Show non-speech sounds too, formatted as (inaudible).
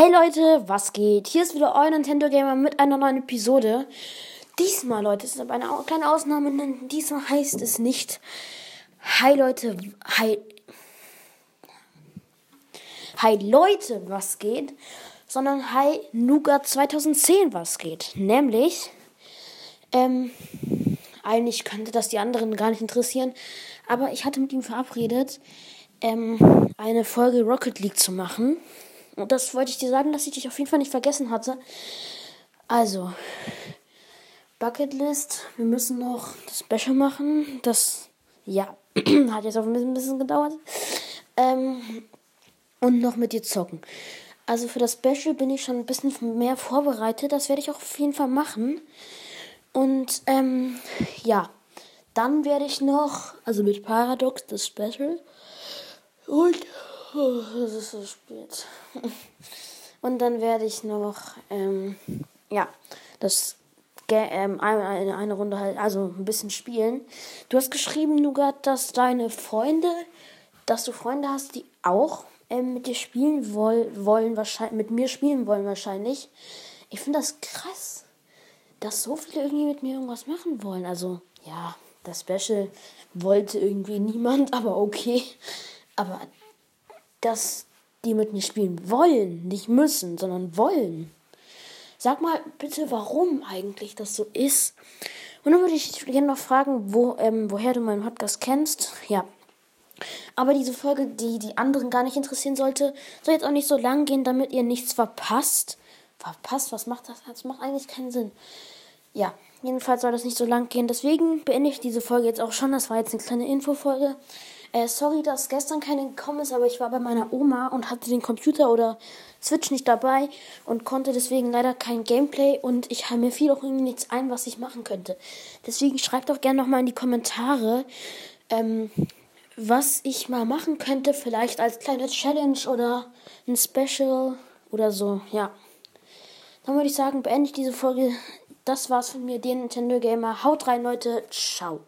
Hey Leute, was geht? Hier ist wieder euer Nintendo Gamer mit einer neuen Episode. Diesmal, Leute, ist aber eine kleine Ausnahme, denn diesmal heißt es nicht Hi Leute, hi Hi Leute, was geht? Sondern Hi Nougat 2010, was geht? Nämlich, ähm, eigentlich könnte das die anderen gar nicht interessieren, aber ich hatte mit ihm verabredet, ähm, eine Folge Rocket League zu machen. Und das wollte ich dir sagen, dass ich dich auf jeden Fall nicht vergessen hatte. Also, Bucketlist. Wir müssen noch das Special machen. Das, ja, (clears throat) hat jetzt auch ein bisschen, gedauert. Ähm, und noch mit dir zocken. Also für das Special bin ich schon ein bisschen mehr vorbereitet. Das werde ich auch auf jeden Fall machen. Und ähm, ja, dann werde ich noch, also mit Paradox das Special. Und oh, es ist so spät. (laughs) Und dann werde ich noch, ähm, ja, das ähm, eine, eine Runde halt, also ein bisschen spielen. Du hast geschrieben, Nugat, dass deine Freunde, dass du Freunde hast, die auch ähm, mit dir spielen woll, wollen, wahrscheinlich, mit mir spielen wollen wahrscheinlich. Ich finde das krass, dass so viele irgendwie mit mir irgendwas machen wollen. Also, ja, das Special wollte irgendwie (laughs) niemand, aber okay. Aber dass die mit mir spielen wollen, nicht müssen, sondern wollen. Sag mal bitte, warum eigentlich das so ist. Und dann würde ich gerne noch fragen, wo, ähm, woher du meinen Podcast kennst. Ja. Aber diese Folge, die die anderen gar nicht interessieren sollte, soll jetzt auch nicht so lang gehen, damit ihr nichts verpasst. Verpasst? Was macht das? Das macht eigentlich keinen Sinn. Ja, jedenfalls soll das nicht so lang gehen. Deswegen beende ich diese Folge jetzt auch schon. Das war jetzt eine kleine Infofolge. Äh, sorry, dass gestern keine gekommen ist, aber ich war bei meiner Oma und hatte den Computer oder Switch nicht dabei und konnte deswegen leider kein Gameplay und ich mir fiel auch irgendwie nichts ein, was ich machen könnte. Deswegen schreibt doch gerne nochmal in die Kommentare, ähm, was ich mal machen könnte, vielleicht als kleine Challenge oder ein Special oder so, ja. Dann würde ich sagen, beende ich diese Folge. Das war's von mir, den Nintendo Gamer. Haut rein, Leute. Ciao.